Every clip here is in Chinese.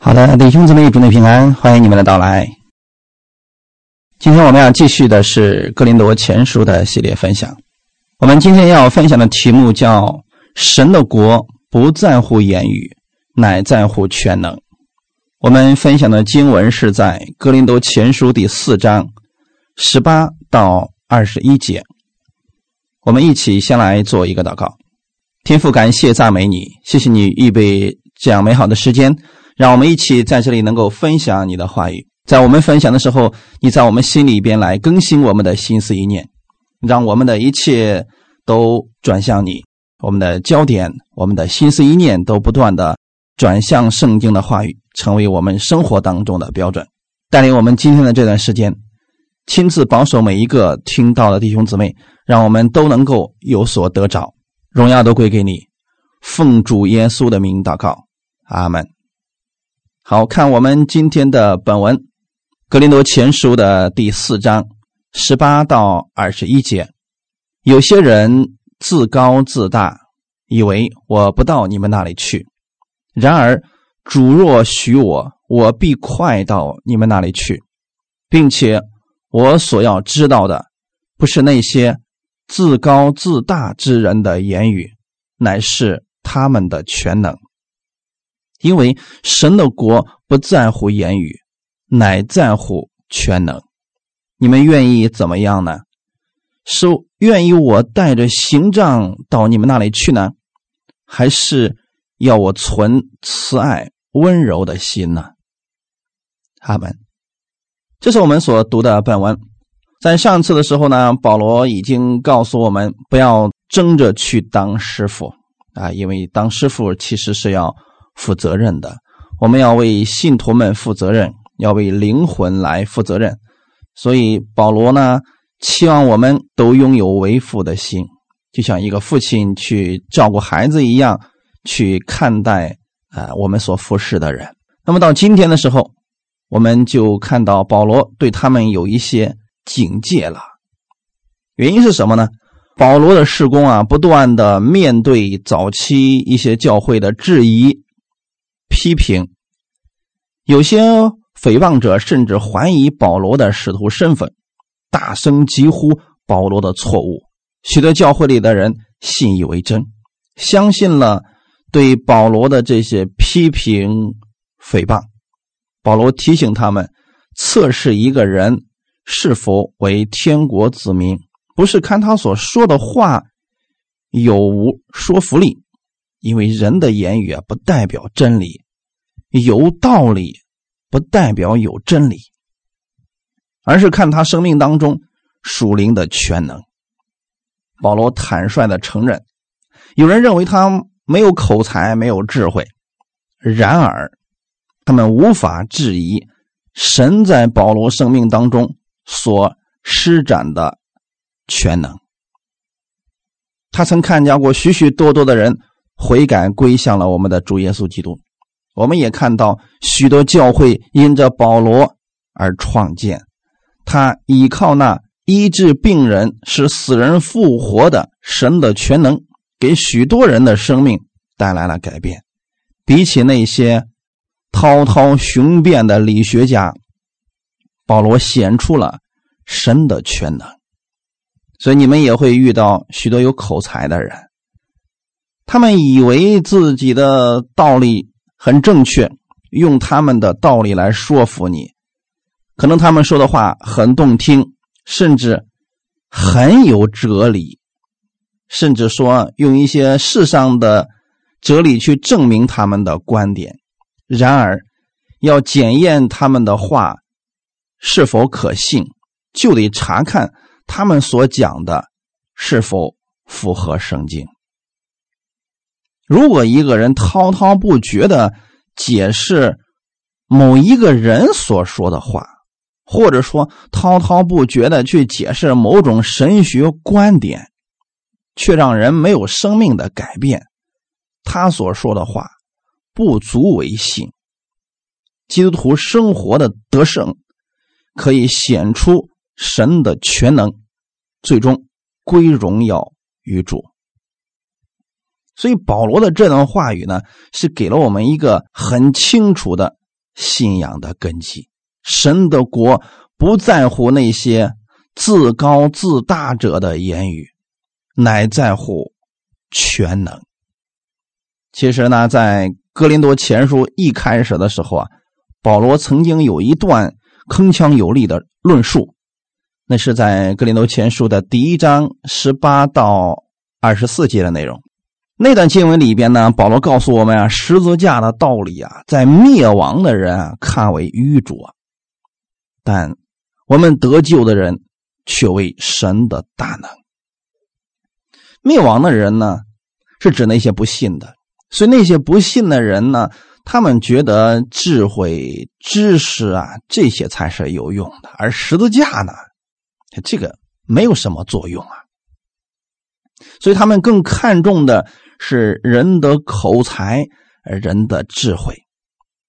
好的，弟兄姊妹，祝你平安，欢迎你们的到来。今天我们要继续的是《格林多前书》的系列分享。我们今天要分享的题目叫“神的国不在乎言语，乃在乎全能”。我们分享的经文是在《格林多前书》第四章十八到二十一节。我们一起先来做一个祷告。天父，感谢赞美你，谢谢你预备这样美好的时间，让我们一起在这里能够分享你的话语。在我们分享的时候，你在我们心里边来更新我们的心思意念，让我们的一切都转向你。我们的焦点，我们的心思意念都不断的转向圣经的话语，成为我们生活当中的标准。带领我们今天的这段时间，亲自保守每一个听到的弟兄姊妹，让我们都能够有所得着。荣耀都归给你，奉主耶稣的名祷告，阿门。好看我们今天的本文，《格林多前书》的第四章十八到二十一节。有些人自高自大，以为我不到你们那里去；然而主若许我，我必快到你们那里去，并且我所要知道的，不是那些。自高自大之人的言语，乃是他们的全能。因为神的国不在乎言语，乃在乎全能。你们愿意怎么样呢？是愿意我带着行杖到你们那里去呢，还是要我存慈爱温柔的心呢？阿门，这是我们所读的本文。在上次的时候呢，保罗已经告诉我们不要争着去当师傅啊，因为当师傅其实是要负责任的。我们要为信徒们负责任，要为灵魂来负责任。所以保罗呢，期望我们都拥有为父的心，就像一个父亲去照顾孩子一样，去看待啊我们所服侍的人。那么到今天的时候，我们就看到保罗对他们有一些。警戒了，原因是什么呢？保罗的事工啊，不断的面对早期一些教会的质疑、批评，有些诽谤者甚至怀疑保罗的使徒身份，大声疾呼保罗的错误。许多教会里的人信以为真，相信了对保罗的这些批评、诽谤。保罗提醒他们，测试一个人。是否为天国子民，不是看他所说的话有无说服力，因为人的言语啊不代表真理，有道理不代表有真理，而是看他生命当中属灵的全能。保罗坦率的承认，有人认为他没有口才，没有智慧，然而他们无法质疑神在保罗生命当中。所施展的全能，他曾看见过许许多多的人悔改归向了我们的主耶稣基督。我们也看到许多教会因着保罗而创建。他依靠那医治病人、使死人复活的神的全能，给许多人的生命带来了改变。比起那些滔滔雄辩的理学家。保罗显出了神的全能，所以你们也会遇到许多有口才的人，他们以为自己的道理很正确，用他们的道理来说服你，可能他们说的话很动听，甚至很有哲理，甚至说用一些世上的哲理去证明他们的观点。然而，要检验他们的话。是否可信，就得查看他们所讲的是否符合圣经。如果一个人滔滔不绝的解释某一个人所说的话，或者说滔滔不绝的去解释某种神学观点，却让人没有生命的改变，他所说的话不足为信。基督徒生活的得胜。可以显出神的全能，最终归荣耀于主。所以保罗的这段话语呢，是给了我们一个很清楚的信仰的根基。神的国不在乎那些自高自大者的言语，乃在乎全能。其实呢，在哥林多前书一开始的时候啊，保罗曾经有一段铿锵有力的论述，那是在哥林多前书的第一章十八到二十四节的内容。那段经文里边呢，保罗告诉我们啊，十字架的道理啊，在灭亡的人啊看为愚拙，但我们得救的人却为神的大能。灭亡的人呢，是指那些不信的。所以那些不信的人呢，他们觉得智慧、知识啊，这些才是有用的，而十字架呢，这个没有什么作用啊。所以他们更看重的是人的口才、人的智慧。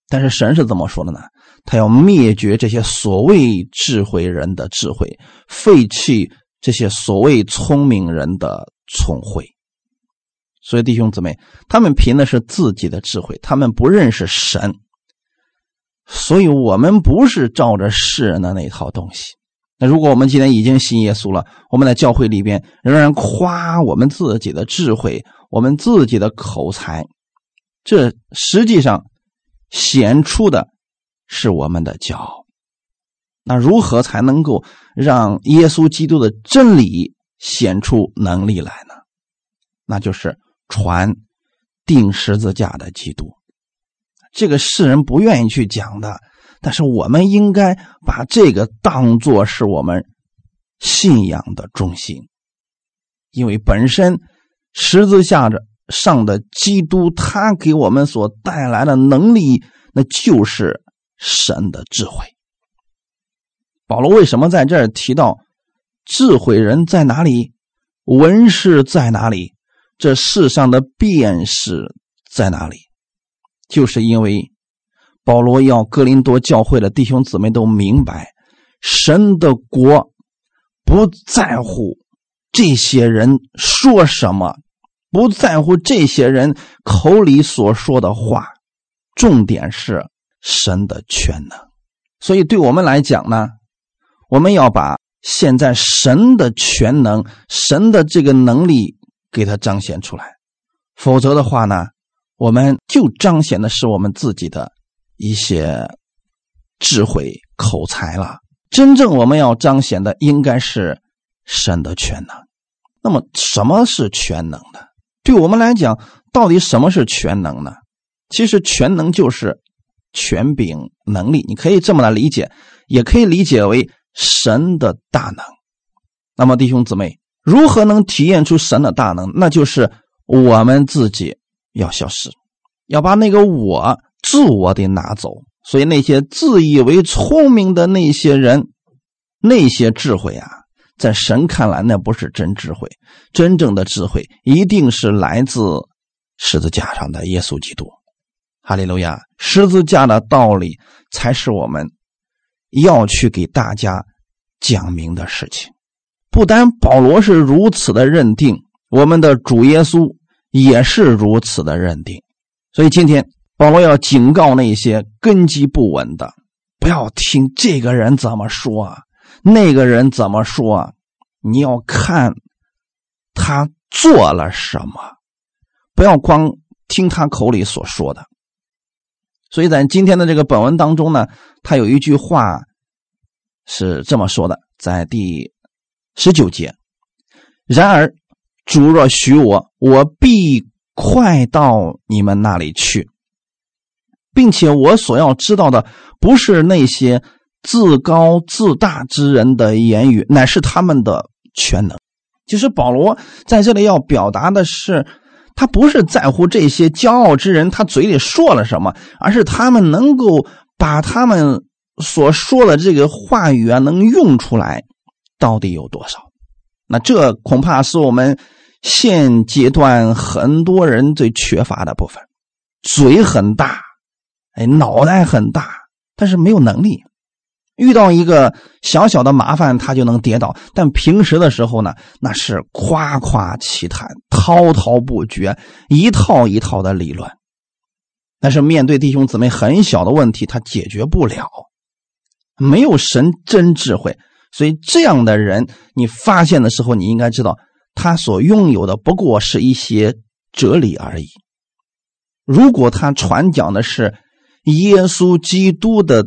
但是神是怎么说的呢？他要灭绝这些所谓智慧人的智慧，废弃这些所谓聪明人的聪慧。所以弟兄姊妹，他们凭的是自己的智慧，他们不认识神。所以我们不是照着世人的那套东西。那如果我们今天已经信耶稣了，我们在教会里边仍然夸我们自己的智慧、我们自己的口才，这实际上显出的是我们的骄傲。那如何才能够让耶稣基督的真理显出能力来呢？那就是。传钉十字架的基督，这个世人不愿意去讲的，但是我们应该把这个当做是我们信仰的中心，因为本身十字架的上的基督，他给我们所带来的能力，那就是神的智慧。保罗为什么在这儿提到智慧人在哪里，文士在哪里？这世上的辨识在哪里？就是因为保罗要哥林多教会的弟兄姊妹都明白，神的国不在乎这些人说什么，不在乎这些人口里所说的话，重点是神的全能。所以，对我们来讲呢，我们要把现在神的全能、神的这个能力。给他彰显出来，否则的话呢，我们就彰显的是我们自己的一些智慧口才了。真正我们要彰显的应该是神的全能。那么，什么是全能呢？对我们来讲，到底什么是全能呢？其实，全能就是权柄能力，你可以这么来理解，也可以理解为神的大能。那么，弟兄姊妹。如何能体验出神的大能？那就是我们自己要消失，要把那个我自我得拿走。所以那些自以为聪明的那些人，那些智慧啊，在神看来那不是真智慧。真正的智慧一定是来自十字架上的耶稣基督。哈利路亚！十字架的道理才是我们要去给大家讲明的事情。不单保罗是如此的认定，我们的主耶稣也是如此的认定。所以今天保罗要警告那些根基不稳的，不要听这个人怎么说啊，那个人怎么说啊，你要看他做了什么，不要光听他口里所说的。所以在今天的这个本文当中呢，他有一句话是这么说的，在第。十九节，然而主若许我，我必快到你们那里去，并且我所要知道的不是那些自高自大之人的言语，乃是他们的全能。其实保罗在这里要表达的是，他不是在乎这些骄傲之人他嘴里说了什么，而是他们能够把他们所说的这个话语啊，能用出来。到底有多少？那这恐怕是我们现阶段很多人最缺乏的部分。嘴很大，哎，脑袋很大，但是没有能力。遇到一个小小的麻烦，他就能跌倒。但平时的时候呢，那是夸夸其谈，滔滔不绝，一套一套的理论。但是面对弟兄姊妹很小的问题，他解决不了，没有神真智慧，所以这样的人，你发现的时候，你应该知道，他所拥有的不过是一些哲理而已。如果他传讲的是耶稣基督的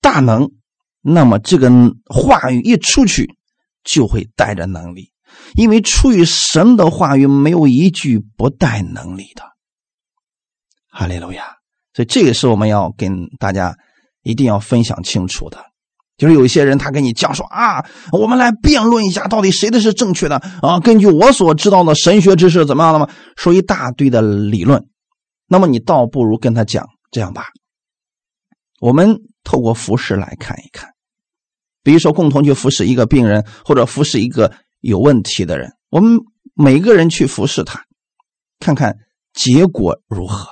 大能，那么这个话语一出去，就会带着能力，因为出于神的话语，没有一句不带能力的。哈利路亚！所以这个是我们要跟大家一定要分享清楚的，就是有一些人他跟你讲说啊，我们来辩论一下，到底谁的是正确的啊？根据我所知道的神学知识怎么样了吗？说一大堆的理论，那么你倒不如跟他讲这样吧，我们透过服饰来看一看，比如说共同去服侍一个病人，或者服侍一个有问题的人，我们每个人去服侍他，看看结果如何。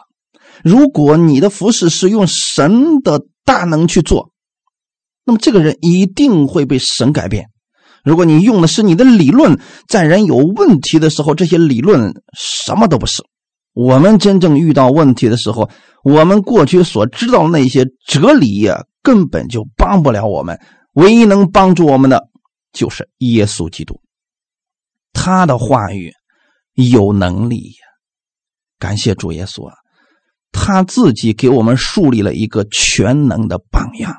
如果你的服饰是用神的大能去做，那么这个人一定会被神改变。如果你用的是你的理论，在人有问题的时候，这些理论什么都不是。我们真正遇到问题的时候，我们过去所知道那些哲理呀根本就帮不了我们。唯一能帮助我们的，就是耶稣基督，他的话语有能力！感谢主耶稣啊！他自己给我们树立了一个全能的榜样，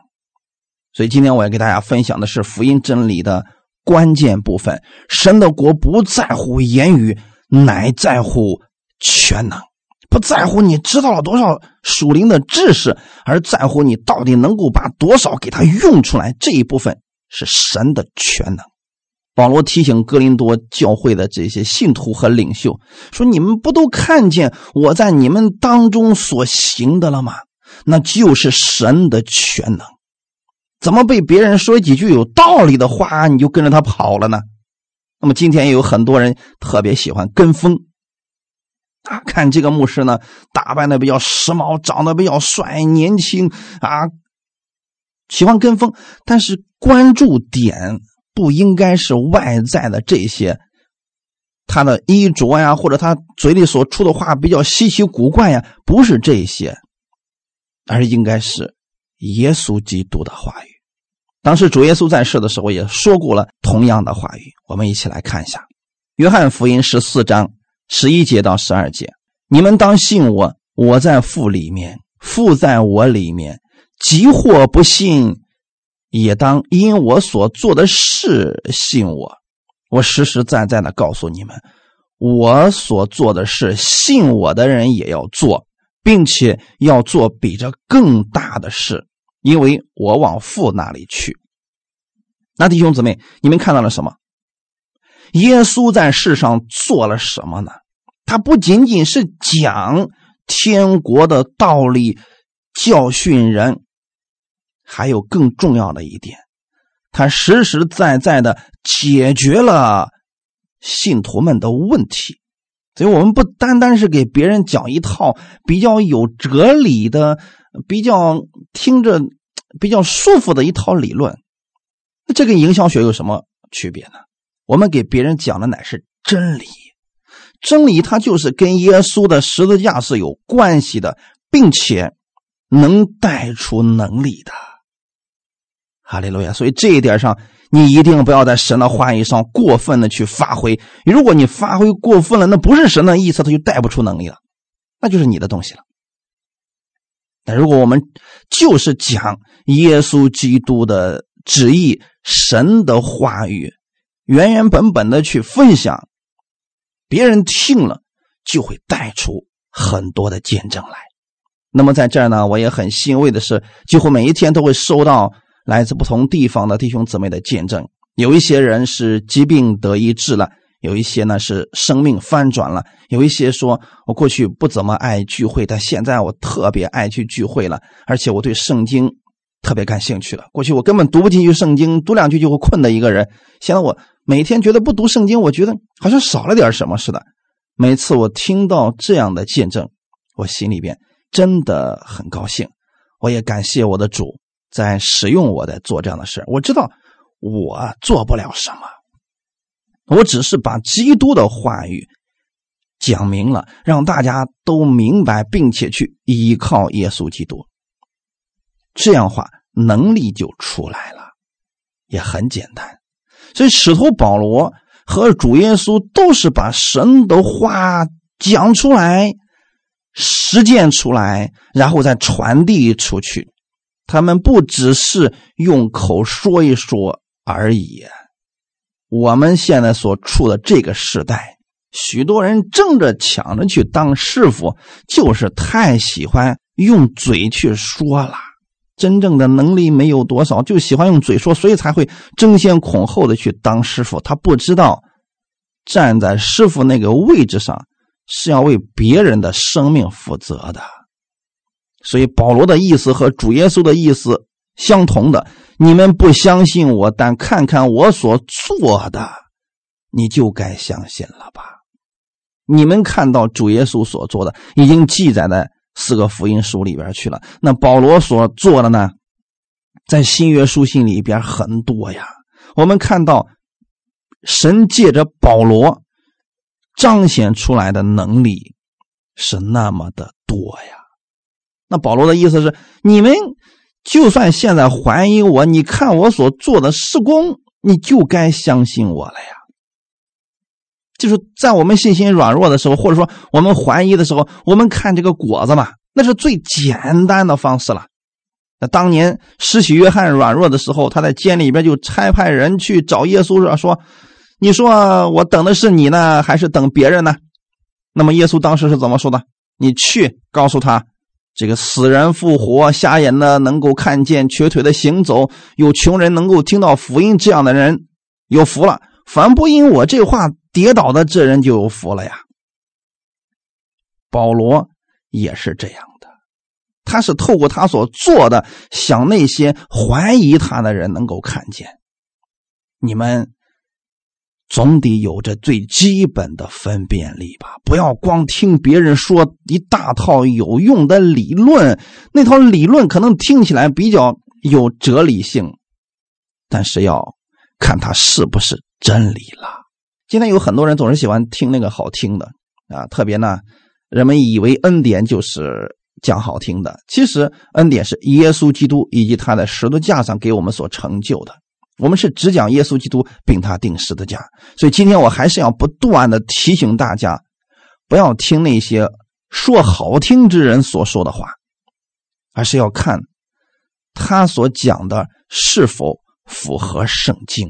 所以今天我要给大家分享的是福音真理的关键部分。神的国不在乎言语，乃在乎全能；不在乎你知道了多少属灵的知识，而在乎你到底能够把多少给他用出来。这一部分是神的全能。保罗提醒哥林多教会的这些信徒和领袖说：“你们不都看见我在你们当中所行的了吗？那就是神的全能。怎么被别人说几句有道理的话，你就跟着他跑了呢？那么今天也有很多人特别喜欢跟风，看这个牧师呢，打扮的比较时髦，长得比较帅、年轻啊，喜欢跟风，但是关注点。”不应该是外在的这些，他的衣着呀，或者他嘴里所出的话比较稀奇古怪呀，不是这些，而应该是耶稣基督的话语。当时主耶稣在世的时候也说过了同样的话语。我们一起来看一下《约翰福音》十四章十一节到十二节：“你们当信我，我在父里面，父在我里面。即或不信。”也当因我所做的事信我，我实实在在的告诉你们，我所做的事，信我的人也要做，并且要做比这更大的事，因为我往父那里去。那弟兄姊妹，你们看到了什么？耶稣在世上做了什么呢？他不仅仅是讲天国的道理，教训人。还有更重要的一点，他实实在在的解决了信徒们的问题，所以我们不单单是给别人讲一套比较有哲理的、比较听着比较舒服的一套理论，这跟营销学有什么区别呢？我们给别人讲的乃是真理，真理它就是跟耶稣的十字架是有关系的，并且能带出能力的。哈利路亚！所以这一点上，你一定不要在神的话语上过分的去发挥。如果你发挥过分了，那不是神的意思，他就带不出能力了，那就是你的东西了。但如果我们就是讲耶稣基督的旨意、神的话语，原原本本的去分享，别人听了就会带出很多的见证来。那么在这儿呢，我也很欣慰的是，几乎每一天都会收到。来自不同地方的弟兄姊妹的见证，有一些人是疾病得医治了，有一些呢是生命翻转了，有一些说我过去不怎么爱聚会，但现在我特别爱去聚会了，而且我对圣经特别感兴趣了。过去我根本读不进去圣经，读两句就会困的一个人，现在我每天觉得不读圣经，我觉得好像少了点什么似的。每次我听到这样的见证，我心里边真的很高兴，我也感谢我的主。在使用我在做这样的事我知道我做不了什么，我只是把基督的话语讲明了，让大家都明白，并且去依靠耶稣基督。这样话，能力就出来了，也很简单。所以，使徒保罗和主耶稣都是把神的话讲出来、实践出来，然后再传递出去。他们不只是用口说一说而已。我们现在所处的这个时代，许多人争着抢着去当师傅，就是太喜欢用嘴去说了。真正的能力没有多少，就喜欢用嘴说，所以才会争先恐后的去当师傅。他不知道站在师傅那个位置上是要为别人的生命负责的。所以保罗的意思和主耶稣的意思相同的。你们不相信我，但看看我所做的，你就该相信了吧。你们看到主耶稣所做的，已经记载在。四个福音书里边去了。那保罗所做的呢，在新约书信里边很多呀。我们看到神借着保罗彰显出来的能力是那么的多呀。那保罗的意思是，你们就算现在怀疑我，你看我所做的施工，你就该相信我了呀。就是在我们信心软弱的时候，或者说我们怀疑的时候，我们看这个果子嘛，那是最简单的方式了。那当年施洗约翰软弱的时候，他在监里边就差派人去找耶稣说：“说，你说我等的是你呢，还是等别人呢？”那么耶稣当时是怎么说的？你去告诉他，这个死人复活，瞎眼的能够看见，瘸腿的行走，有穷人能够听到福音，这样的人有福了。凡不因我这话。跌倒的这人就有福了呀。保罗也是这样的，他是透过他所做的，想那些怀疑他的人能够看见。你们总得有着最基本的分辨力吧？不要光听别人说一大套有用的理论，那套理论可能听起来比较有哲理性，但是要看它是不是真理了。今天有很多人总是喜欢听那个好听的啊，特别呢，人们以为恩典就是讲好听的。其实恩典是耶稣基督以及他在十字架上给我们所成就的。我们是只讲耶稣基督，并他定十字架。所以今天我还是要不断的提醒大家，不要听那些说好听之人所说的话，而是要看他所讲的是否符合圣经。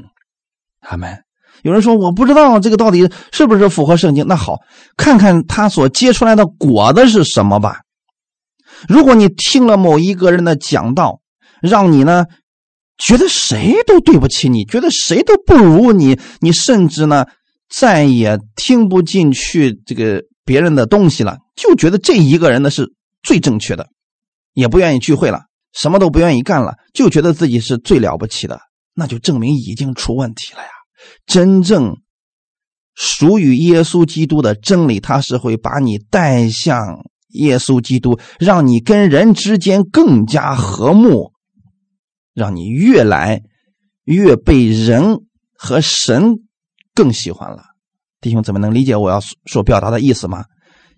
阿门。有人说我不知道这个到底是不是符合圣经？那好，看看他所结出来的果子是什么吧。如果你听了某一个人的讲道，让你呢觉得谁都对不起你，觉得谁都不如你，你甚至呢再也听不进去这个别人的东西了，就觉得这一个人呢是最正确的，也不愿意聚会了，什么都不愿意干了，就觉得自己是最了不起的，那就证明已经出问题了呀。真正属于耶稣基督的真理，它是会把你带向耶稣基督，让你跟人之间更加和睦，让你越来越被人和神更喜欢了。弟兄姊妹，能理解我要所表达的意思吗？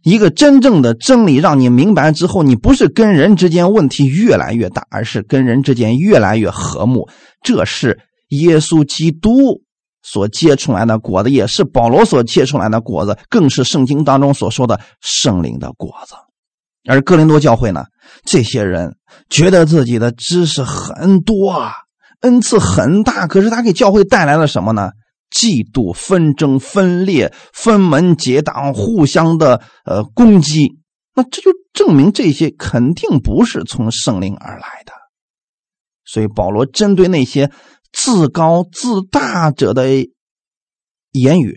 一个真正的真理让你明白之后，你不是跟人之间问题越来越大，而是跟人之间越来越和睦。这是耶稣基督。所结出来的果子也是保罗所结出来的果子，更是圣经当中所说的圣灵的果子。而哥林多教会呢，这些人觉得自己的知识很多啊，恩赐很大，可是他给教会带来了什么呢？嫉妒、纷争、分裂、分门结党、互相的呃攻击。那这就证明这些肯定不是从圣灵而来的。所以保罗针对那些。自高自大者的言语，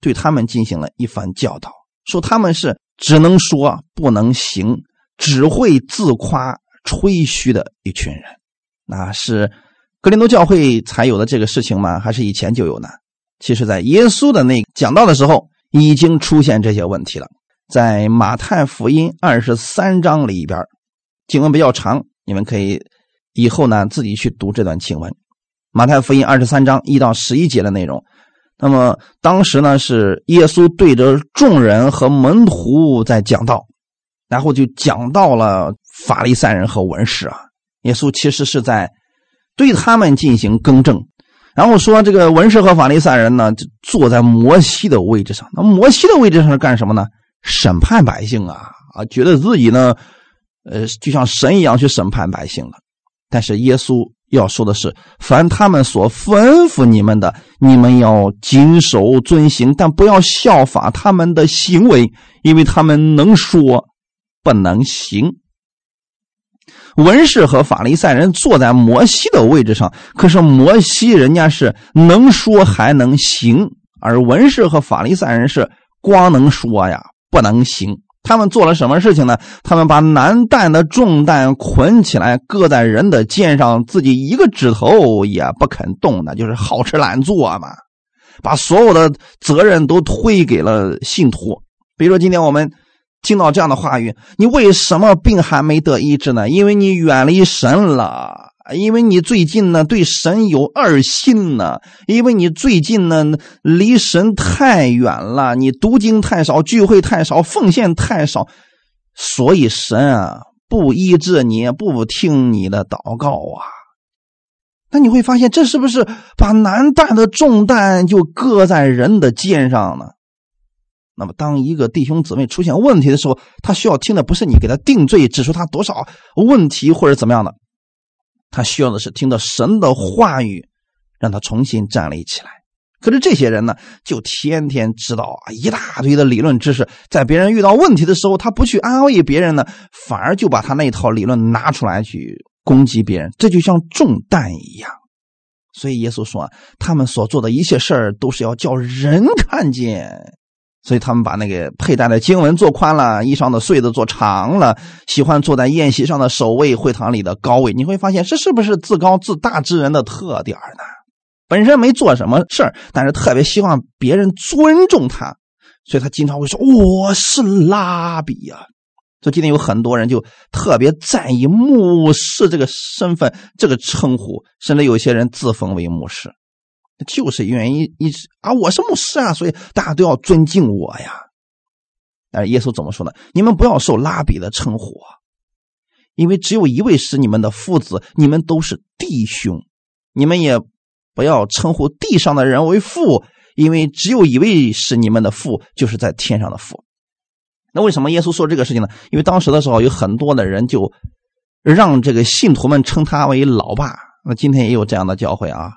对他们进行了一番教导，说他们是只能说不能行，只会自夸吹嘘的一群人。那是格林多教会才有的这个事情吗？还是以前就有呢？其实，在耶稣的那讲道的时候，已经出现这些问题了。在马太福音二十三章里边，经文比较长，你们可以以后呢自己去读这段经文。马太福音二十三章一到十一节的内容，那么当时呢，是耶稣对着众人和门徒在讲道，然后就讲到了法利赛人和文士啊。耶稣其实是在对他们进行更正，然后说这个文士和法利赛人呢，就坐在摩西的位置上。那摩西的位置上是干什么呢？审判百姓啊啊，觉得自己呢，呃，就像神一样去审判百姓了。但是耶稣。要说的是，凡他们所吩咐你们的，你们要谨守遵行，但不要效法他们的行为，因为他们能说，不能行。文士和法利赛人坐在摩西的位置上，可是摩西人家是能说还能行，而文士和法利赛人是光能说呀，不能行。他们做了什么事情呢？他们把难担的重担捆起来，搁在人的肩上，自己一个指头也不肯动，那就是好吃懒做嘛。把所有的责任都推给了信徒。比如说，今天我们听到这样的话语：“你为什么病还没得医治呢？因为你远离神了。”因为你最近呢对神有二心呢，因为你最近呢离神太远了，你读经太少，聚会太少，奉献太少，所以神啊不医治你，不听你的祷告啊。那你会发现，这是不是把难担的重担就搁在人的肩上呢？那么，当一个弟兄姊妹出现问题的时候，他需要听的不是你给他定罪，指出他多少问题或者怎么样的。他需要的是听到神的话语，让他重新站立起来。可是这些人呢，就天天知道啊一大堆的理论知识，在别人遇到问题的时候，他不去安慰别人呢，反而就把他那套理论拿出来去攻击别人，这就像中弹一样。所以耶稣说，他们所做的一切事儿都是要叫人看见。所以他们把那个佩戴的经文做宽了，衣裳的穗子做长了，喜欢坐在宴席上的首位，会堂里的高位。你会发现，这是不是自高自大之人的特点呢？本身没做什么事儿，但是特别希望别人尊重他，所以他经常会说：“我是拉比呀。”所以今天有很多人就特别在意牧师这个身份、这个称呼，甚至有些人自封为牧师。就是原因一啊，我是牧师啊，所以大家都要尊敬我呀。但是耶稣怎么说呢？你们不要受拉比的称呼，因为只有一位是你们的父子，你们都是弟兄。你们也不要称呼地上的人为父，因为只有一位是你们的父，就是在天上的父。那为什么耶稣说这个事情呢？因为当时的时候有很多的人就让这个信徒们称他为老爸。那今天也有这样的教会啊。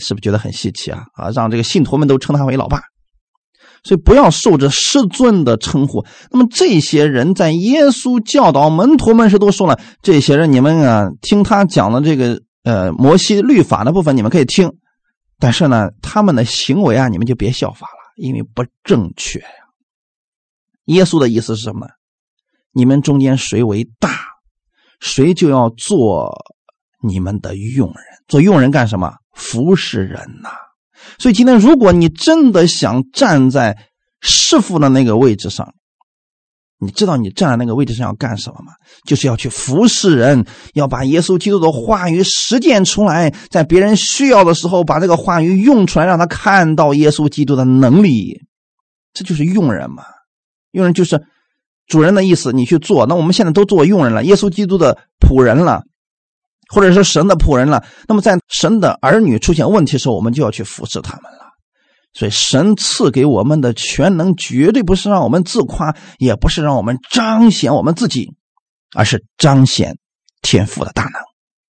是不是觉得很稀奇啊？啊，让这个信徒们都称他为老爸，所以不要受着师尊的称呼。那么这些人在耶稣教导门徒们时都说了，这些人你们啊，听他讲的这个呃摩西律法的部分，你们可以听，但是呢，他们的行为啊，你们就别效法了，因为不正确呀。耶稣的意思是什么呢？你们中间谁为大，谁就要做你们的佣人。做佣人干什么？服侍人呐，所以今天如果你真的想站在师傅的那个位置上，你知道你站在那个位置上要干什么吗？就是要去服侍人，要把耶稣基督的话语实践出来，在别人需要的时候把这个话语用出来，让他看到耶稣基督的能力。这就是佣人嘛，佣人就是主人的意思，你去做。那我们现在都做佣人了，耶稣基督的仆人了。或者是神的仆人了，那么在神的儿女出现问题的时候，我们就要去服侍他们了。所以神赐给我们的全能，绝对不是让我们自夸，也不是让我们彰显我们自己，而是彰显天赋的大能。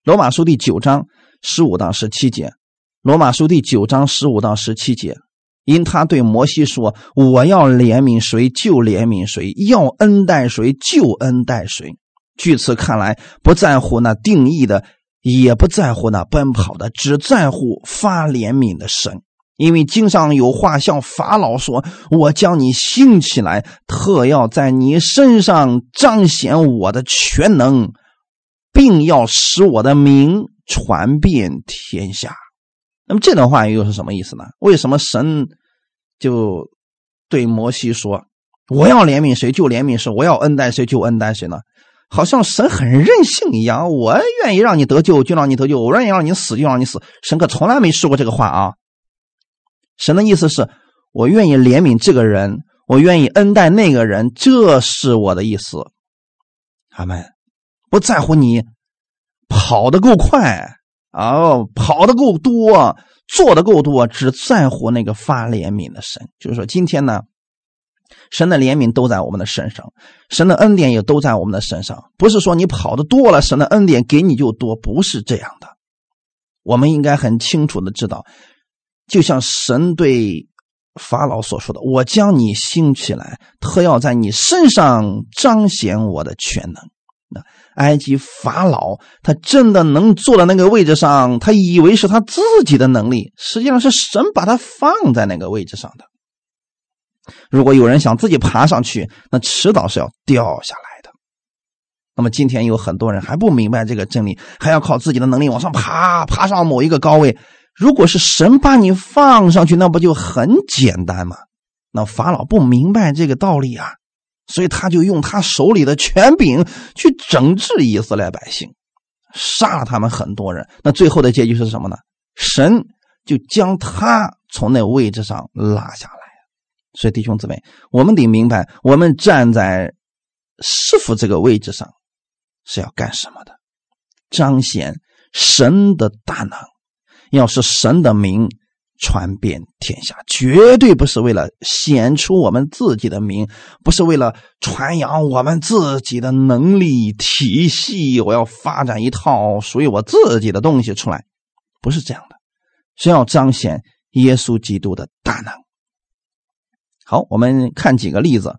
罗马书第九章十五到十七节，罗马书第九章十五到十七节，因他对摩西说：“我要怜悯谁就怜悯谁，要恩待谁就恩待谁。”据此看来，不在乎那定义的，也不在乎那奔跑的，只在乎发怜悯的神。因为经上有话向法老说：“我将你兴起来，特要在你身上彰显我的全能，并要使我的名传遍天下。”那么这段话又是什么意思呢？为什么神就对摩西说：“我要怜悯谁就怜悯谁，我要恩待谁就恩待谁呢？”好像神很任性一样，我愿意让你得救就让你得救，我愿意让你死就让你死。神可从来没说过这个话啊。神的意思是我愿意怜悯这个人，我愿意恩待那个人，这是我的意思。阿门。不在乎你跑得够快啊，跑得够多，做的够多，只在乎那个发怜悯的神。就是说，今天呢，神的怜悯都在我们的身上，神的恩典也都在我们的身上。不是说你跑的多了，神的恩典给你就多，不是这样的。我们应该很清楚的知道，就像神对法老所说的：“我将你兴起来，特要在你身上彰显我的全能。”那埃及法老他真的能坐在那个位置上？他以为是他自己的能力，实际上是神把他放在那个位置上的。如果有人想自己爬上去，那迟早是要掉下来的。那么今天有很多人还不明白这个真理，还要靠自己的能力往上爬，爬上某一个高位。如果是神把你放上去，那不就很简单吗？那法老不明白这个道理啊。所以他就用他手里的权柄去整治以色列百姓，杀了他们很多人。那最后的结局是什么呢？神就将他从那位置上拉下来。所以弟兄姊妹，我们得明白，我们站在师傅这个位置上是要干什么的？彰显神的大能，要是神的名。传遍天下，绝对不是为了显出我们自己的名，不是为了传扬我们自己的能力体系。我要发展一套属于我自己的东西出来，不是这样的，是要彰显耶稣基督的大能。好，我们看几个例子，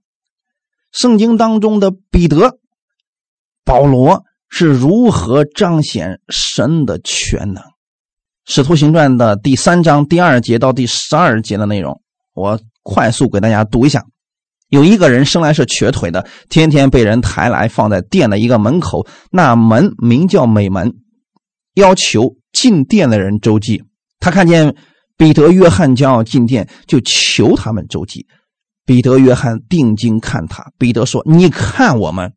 圣经当中的彼得、保罗是如何彰显神的全能。《使徒行传》的第三章第二节到第十二节的内容，我快速给大家读一下。有一个人生来是瘸腿的，天天被人抬来放在店的一个门口，那门名叫美门，要求进店的人周济。他看见彼得、约翰将要进店，就求他们周济。彼得、约翰定睛看他，彼得说：“你看我们。”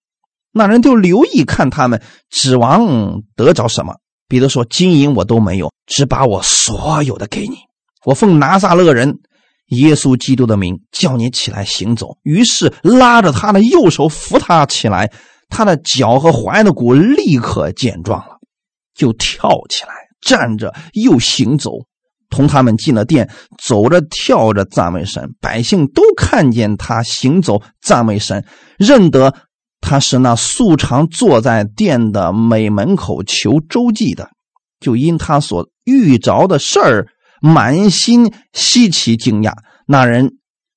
那人就留意看他们，指望得着什么。彼得说：“金银我都没有，只把我所有的给你。我奉拿撒勒人耶稣基督的名叫你起来行走。”于是拉着他的右手扶他起来，他的脚和踝的骨立刻健壮了，就跳起来站着又行走，同他们进了殿，走着跳着赞美神。百姓都看见他行走赞美神，认得。他是那素常坐在殿的美门口求周济的，就因他所遇着的事儿，满心稀奇惊讶。那人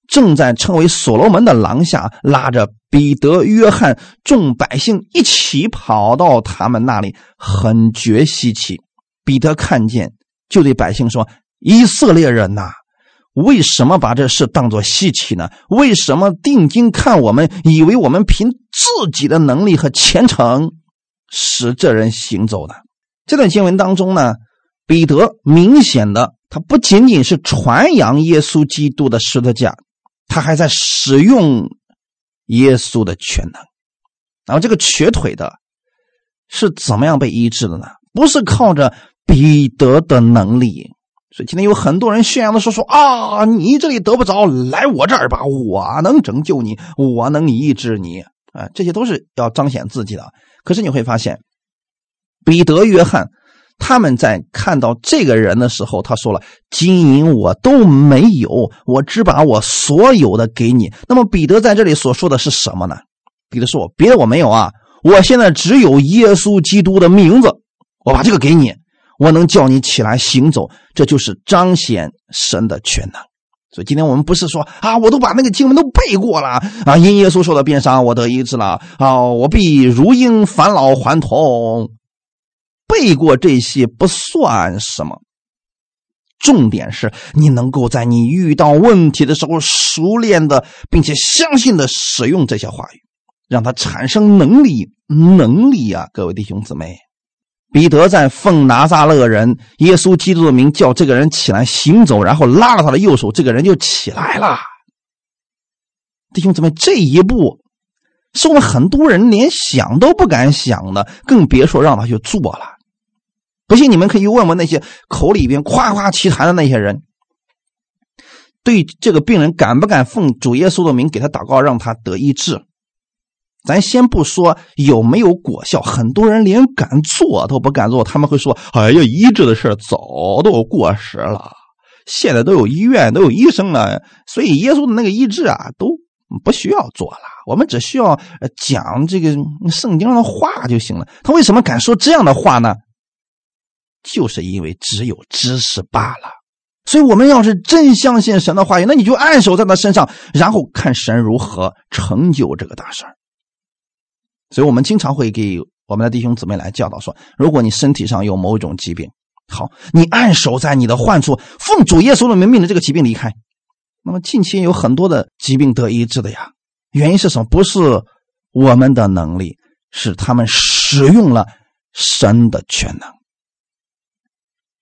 正在称为所罗门的廊下，拉着彼得、约翰众百姓一起跑到他们那里，很觉稀奇。彼得看见，就对百姓说：“以色列人呐！”为什么把这事当作稀奇呢？为什么定睛看我们，以为我们凭自己的能力和虔诚使这人行走呢？这段经文当中呢，彼得明显的，他不仅仅是传扬耶稣基督的十字架，他还在使用耶稣的全能。然后这个瘸腿的是怎么样被医治的呢？不是靠着彼得的能力。所以今天有很多人炫耀的说说啊，你这里得不着，来我这儿吧，我能拯救你，我能医治你啊，这些都是要彰显自己的。可是你会发现，彼得、约翰他们在看到这个人的时候，他说了：“金银我都没有，我只把我所有的给你。”那么彼得在这里所说的是什么呢？彼得说：“别的我没有啊，我现在只有耶稣基督的名字，我把这个给你。”我能叫你起来行走，这就是彰显神的全能。所以今天我们不是说啊，我都把那个经文都背过了啊，因耶稣受的鞭伤，我得医治了啊，我必如鹰返老还童。背过这些不算什么，重点是你能够在你遇到问题的时候，熟练的并且相信的使用这些话语，让它产生能力，能力啊，各位弟兄姊妹。彼得在奉拿撒勒人耶稣基督的名叫这个人起来行走，然后拉了他的右手，这个人就起来了。弟兄姊妹，这一步是我们很多人连想都不敢想的，更别说让他去做了。不信你们可以问问那些口里边夸夸其谈的那些人，对这个病人敢不敢奉主耶稣的名给他祷告，让他得医治？咱先不说有没有果效，很多人连敢做都不敢做，他们会说：“哎呀，医治的事早都过时了，现在都有医院，都有医生了，所以耶稣的那个医治啊，都不需要做了。我们只需要讲这个圣经上的话就行了。”他为什么敢说这样的话呢？就是因为只有知识罢了。所以，我们要是真相信神的话语，那你就按手在他身上，然后看神如何成就这个大事儿。所以我们经常会给我们的弟兄姊妹来教导说：如果你身体上有某种疾病，好，你按手在你的患处，奉主耶稣的名命令这个疾病离开。那么近期有很多的疾病得医治的呀，原因是什么？不是我们的能力，是他们使用了神的全能。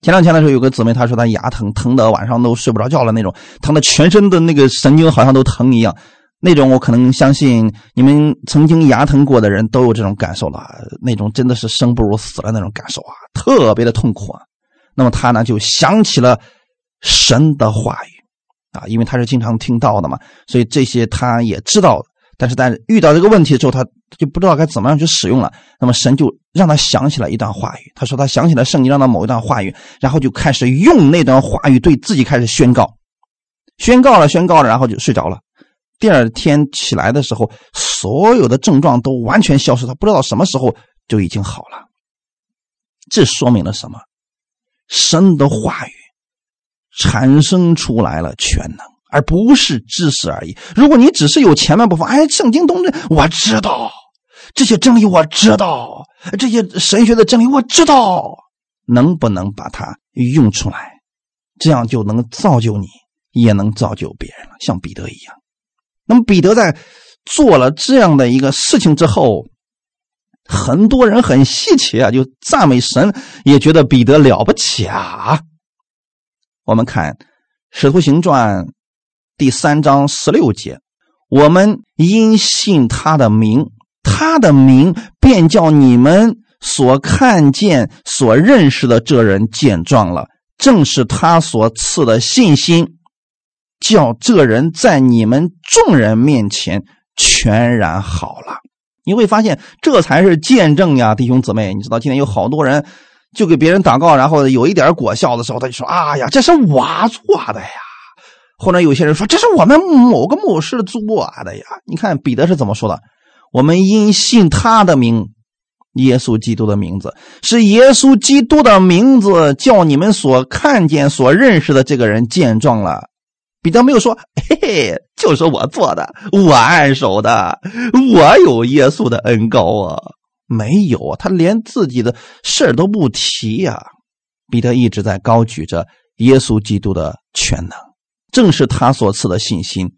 前两天的时候，有个姊妹她说她牙疼，疼的晚上都睡不着觉了那种，疼的全身的那个神经好像都疼一样。那种我可能相信你们曾经牙疼过的人都有这种感受了，那种真的是生不如死了那种感受啊，特别的痛苦啊。那么他呢就想起了神的话语啊，因为他是经常听到的嘛，所以这些他也知道。但是但是遇到这个问题之后，他就不知道该怎么样去使用了。那么神就让他想起了一段话语，他说他想起了圣经上的某一段话语，然后就开始用那段话语对自己开始宣告，宣告了，宣告了，然后就睡着了。第二天起来的时候，所有的症状都完全消失，他不知道什么时候就已经好了。这说明了什么？神的话语产生出来了全能，而不是知识而已。如果你只是有前半部分，哎，圣经东西我知道，这些真理我知道，这些神学的真理我知道，能不能把它用出来？这样就能造就你，也能造就别人了，像彼得一样。那么彼得在做了这样的一个事情之后，很多人很稀奇啊，就赞美神，也觉得彼得了不起啊。我们看《使徒行传》第三章十六节：“我们因信他的名，他的名便叫你们所看见、所认识的这人见状了，正是他所赐的信心。”叫这人在你们众人面前全然好了，你会发现这才是见证呀，弟兄姊妹。你知道今天有好多人就给别人祷告，然后有一点果效的时候，他就说：“啊呀，这是我做的呀。”或者有些人说：“这是我们某个牧师做的呀。”你看彼得是怎么说的？我们因信他的名，耶稣基督的名字，是耶稣基督的名字，叫你们所看见、所认识的这个人见状了。彼得没有说：“嘿嘿，就是我做的，我按手的，我有耶稣的恩高啊。”没有，他连自己的事儿都不提呀。彼得一直在高举着耶稣基督的全能，正是他所赐的信心，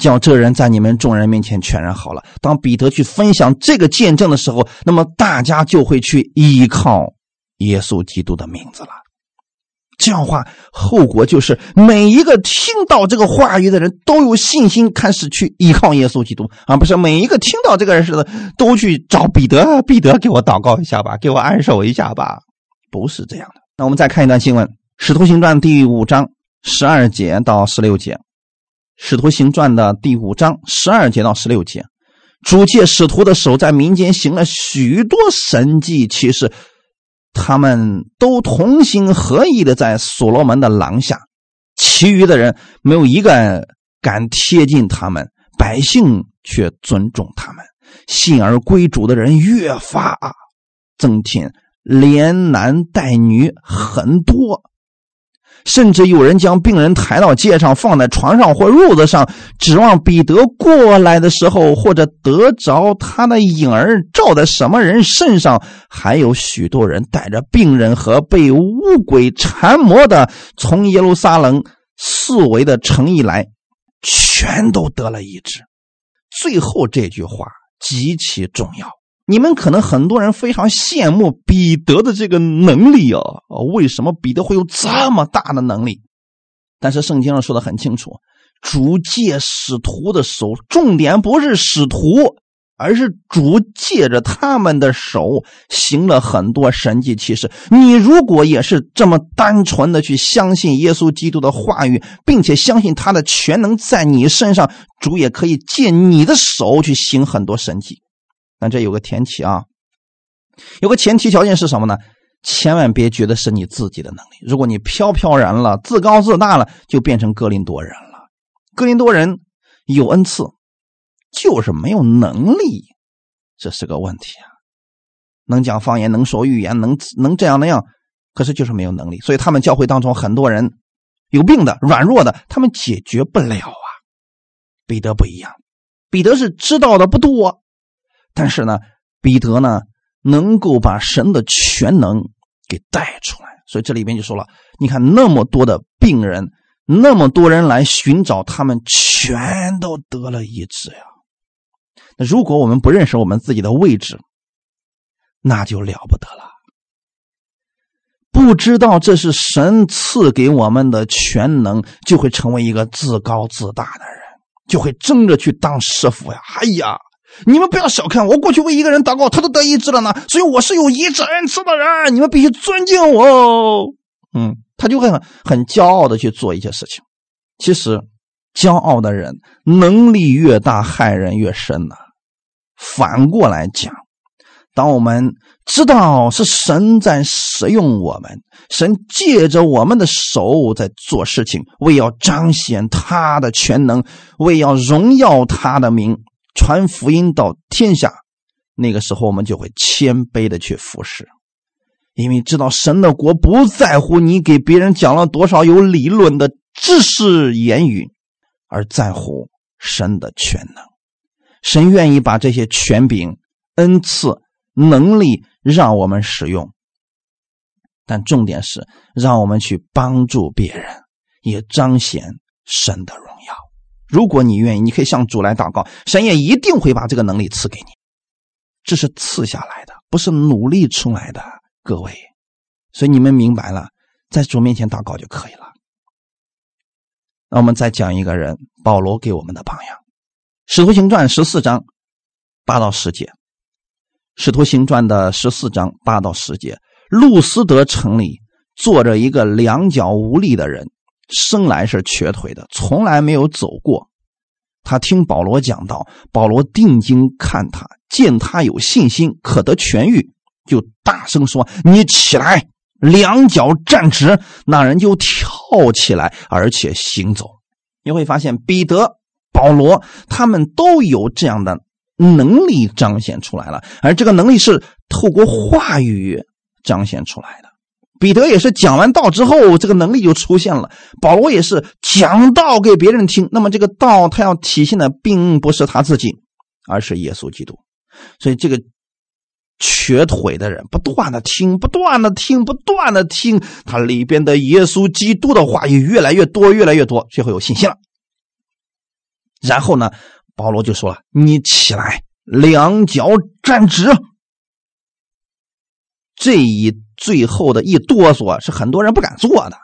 叫这人在你们众人面前全然好了。当彼得去分享这个见证的时候，那么大家就会去依靠耶稣基督的名字了。这样话，后果就是每一个听到这个话语的人都有信心开始去依靠耶稣基督，而不是每一个听到这个人似的都去找彼得，彼得给我祷告一下吧，给我安守一下吧，不是这样的。那我们再看一段新闻，《使徒行传》第五章十二节到十六节，《使徒行传》的第五章十二节到十六节，主借使徒的手在民间行了许多神迹奇事。他们都同心合意的在所罗门的廊下，其余的人没有一个敢贴近他们，百姓却尊重他们，信而归主的人越发增添，连男带女很多。甚至有人将病人抬到街上，放在床上或褥子上，指望彼得过来的时候，或者得着他的影儿照在什么人身上。还有许多人带着病人和被巫鬼缠磨的，从耶路撒冷四围的城邑来，全都得了医治。最后这句话极其重要。你们可能很多人非常羡慕彼得的这个能力啊！为什么彼得会有这么大的能力？但是圣经上说的很清楚，主借使徒的手，重点不是使徒，而是主借着他们的手行了很多神迹奇事。你如果也是这么单纯的去相信耶稣基督的话语，并且相信他的全能在你身上，主也可以借你的手去行很多神迹。但这有个前提啊，有个前提条件是什么呢？千万别觉得是你自己的能力。如果你飘飘然了、自高自大了，就变成哥林多人了。哥林多人有恩赐。就是没有能力，这是个问题啊！能讲方言，能说预言，能能这样那样，可是就是没有能力。所以他们教会当中很多人有病的、软弱的，他们解决不了啊。彼得不一样，彼得是知道的不多，但是呢，彼得呢能够把神的全能给带出来。所以这里边就说了，你看那么多的病人，那么多人来寻找他们，全都得了医治呀。那如果我们不认识我们自己的位置，那就了不得了。不知道这是神赐给我们的全能，就会成为一个自高自大的人，就会争着去当师傅呀！哎呀，你们不要小看我，过去为一个人祷告，他都得医治了呢。所以我是有医治恩赐的人，你们必须尊敬我。嗯，他就会很很骄傲的去做一些事情。其实，骄傲的人能力越大，害人越深呐。反过来讲，当我们知道是神在使用我们，神借着我们的手在做事情，为要彰显他的全能，为要荣耀他的名，传福音到天下，那个时候我们就会谦卑的去服侍，因为知道神的国不在乎你给别人讲了多少有理论的知识言语，而在乎神的全能。神愿意把这些权柄、恩赐、能力让我们使用，但重点是让我们去帮助别人，也彰显神的荣耀。如果你愿意，你可以向主来祷告，神也一定会把这个能力赐给你。这是赐下来的，不是努力出来的，各位。所以你们明白了，在主面前祷告就可以了。那我们再讲一个人，保罗给我们的榜样。使徒行传十四章八到十节，使徒行传的十四章八到十节，路斯德城里坐着一个两脚无力的人，生来是瘸腿的，从来没有走过。他听保罗讲道，保罗定睛看他，见他有信心，可得痊愈，就大声说：“你起来，两脚站直。”那人就跳起来，而且行走。你会发现彼得。保罗他们都有这样的能力彰显出来了，而这个能力是透过话语彰显出来的。彼得也是讲完道之后，这个能力就出现了。保罗也是讲道给别人听，那么这个道他要体现的并不是他自己，而是耶稣基督。所以这个瘸腿的人不断的听，不断的听，不断的听，他里边的耶稣基督的话语越来越多，越来越多，最后有信心了。然后呢，保罗就说了：“你起来，两脚站直。”这一最后的一哆嗦是很多人不敢做的。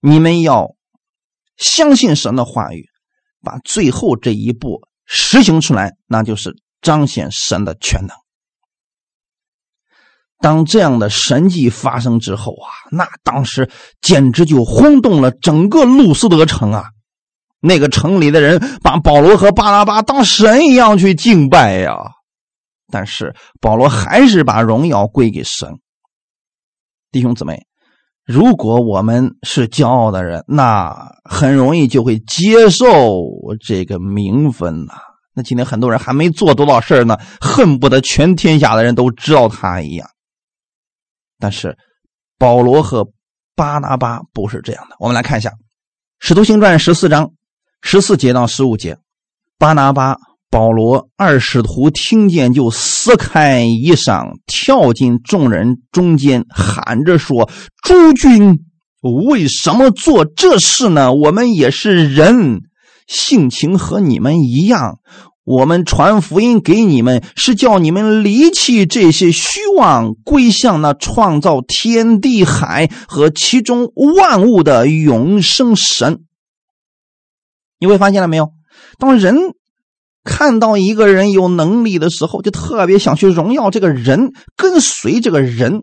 你们要相信神的话语，把最后这一步实行出来，那就是彰显神的全能。当这样的神迹发生之后啊，那当时简直就轰动了整个路斯德城啊！那个城里的人把保罗和巴拉巴当神一样去敬拜呀，但是保罗还是把荣耀归给神。弟兄姊妹，如果我们是骄傲的人，那很容易就会接受这个名分呐。那今天很多人还没做多少事呢，恨不得全天下的人都知道他一样。但是保罗和巴拿巴不是这样的。我们来看一下《使徒行传》十四章。十四节到十五节，巴拿巴、保罗二使徒听见，就撕开衣裳，跳进众人中间，喊着说：“诸君为什么做这事呢？我们也是人，性情和你们一样。我们传福音给你们，是叫你们离弃这些虚妄，归向那创造天地海和其中万物的永生神。”你会发现了没有？当人看到一个人有能力的时候，就特别想去荣耀这个人，跟随这个人。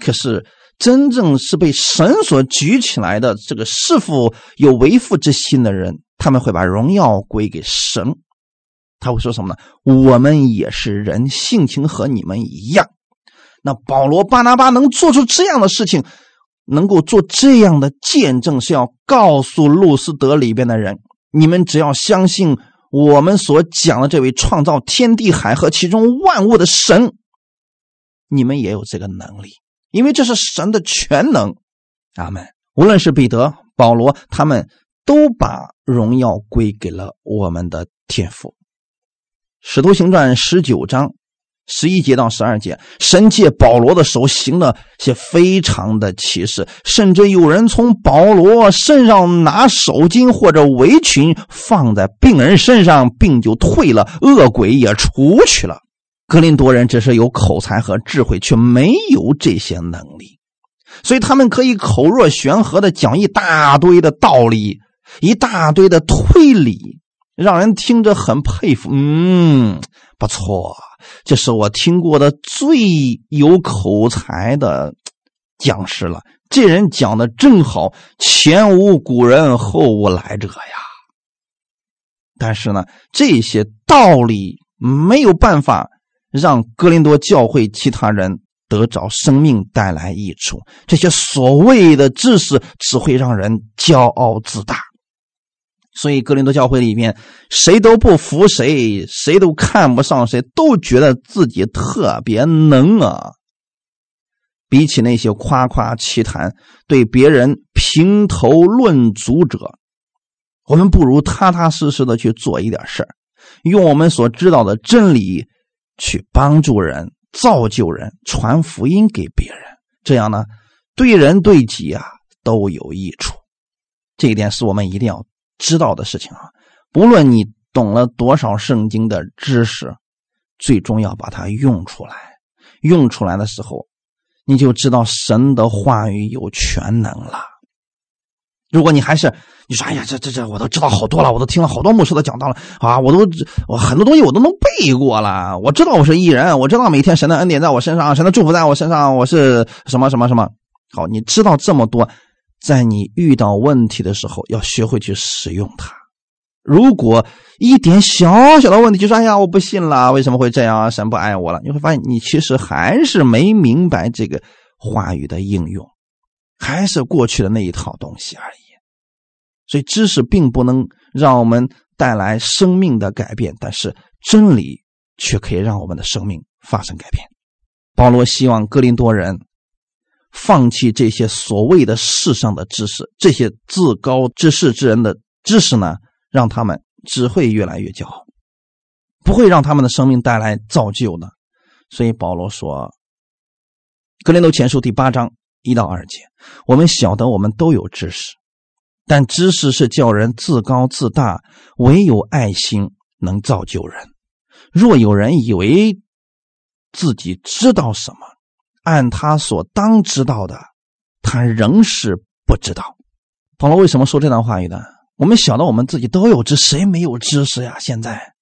可是真正是被神所举起来的这个师傅有为父之心的人，他们会把荣耀归给神。他会说什么呢？我们也是人，性情和你们一样。那保罗、巴拿巴能做出这样的事情，能够做这样的见证，是要告诉路斯德里边的人：你们只要相信。我们所讲的这位创造天地海和其中万物的神，你们也有这个能力，因为这是神的全能。阿门。无论是彼得、保罗，他们都把荣耀归给了我们的天赋。使徒行传十九章。十一节到十二节，神借保罗的手行了些非常的奇事，甚至有人从保罗身上拿手巾或者围裙放在病人身上，病就退了，恶鬼也出去了。格林多人只是有口才和智慧，却没有这些能力，所以他们可以口若悬河的讲一大堆的道理，一大堆的推理，让人听着很佩服。嗯，不错。这是我听过的最有口才的讲师了。这人讲的正好，前无古人，后无来者呀。但是呢，这些道理没有办法让格林多教会其他人得着生命，带来益处。这些所谓的知识只会让人骄傲自大。所以，格林多教会里面，谁都不服谁，谁都看不上谁，都觉得自己特别能啊。比起那些夸夸其谈、对别人评头论足者，我们不如踏踏实实的去做一点事儿，用我们所知道的真理去帮助人、造就人、传福音给别人。这样呢，对人对己啊都有益处。这一点是我们一定要。知道的事情啊，不论你懂了多少圣经的知识，最终要把它用出来。用出来的时候，你就知道神的话语有全能了。如果你还是你说，哎呀，这这这，我都知道好多了，我都听了好多牧师的讲道了啊，我都我很多东西我都能背过了。我知道我是艺人，我知道每天神的恩典在我身上，神的祝福在我身上，我是什么什么什么。好，你知道这么多。在你遇到问题的时候，要学会去使用它。如果一点小小的问题就说“哎呀，我不信了，为什么会这样啊？神不爱我了。”你会发现，你其实还是没明白这个话语的应用，还是过去的那一套东西而已。所以，知识并不能让我们带来生命的改变，但是真理却可以让我们的生命发生改变。保罗希望哥林多人。放弃这些所谓的世上的知识，这些自高之士之人的知识呢，让他们只会越来越骄傲，不会让他们的生命带来造就的。所以保罗说，《格林多前书》第八章一到二节：我们晓得我们都有知识，但知识是叫人自高自大，唯有爱心能造就人。若有人以为自己知道什么，按他所当知道的，他仍是不知道。保罗为什么说这段话语呢？我们晓得我们自己都有知，谁没有知识呀？现在，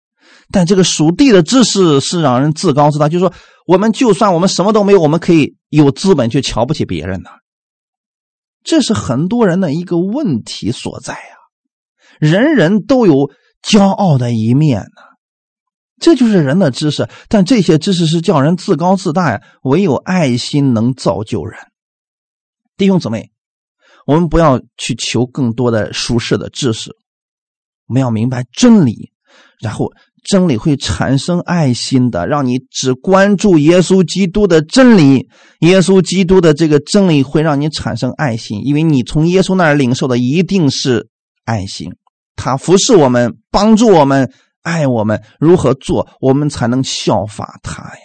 但这个属地的知识是让人自高自大，就是说，我们就算我们什么都没有，我们可以有资本去瞧不起别人的。这是很多人的一个问题所在呀。人人都有骄傲的一面呢。这就是人的知识，但这些知识是叫人自高自大呀。唯有爱心能造就人。弟兄姊妹，我们不要去求更多的舒适的知识，我们要明白真理，然后真理会产生爱心的，让你只关注耶稣基督的真理。耶稣基督的这个真理会让你产生爱心，因为你从耶稣那儿领受的一定是爱心，他服侍我们，帮助我们。爱我们如何做，我们才能效法他呀？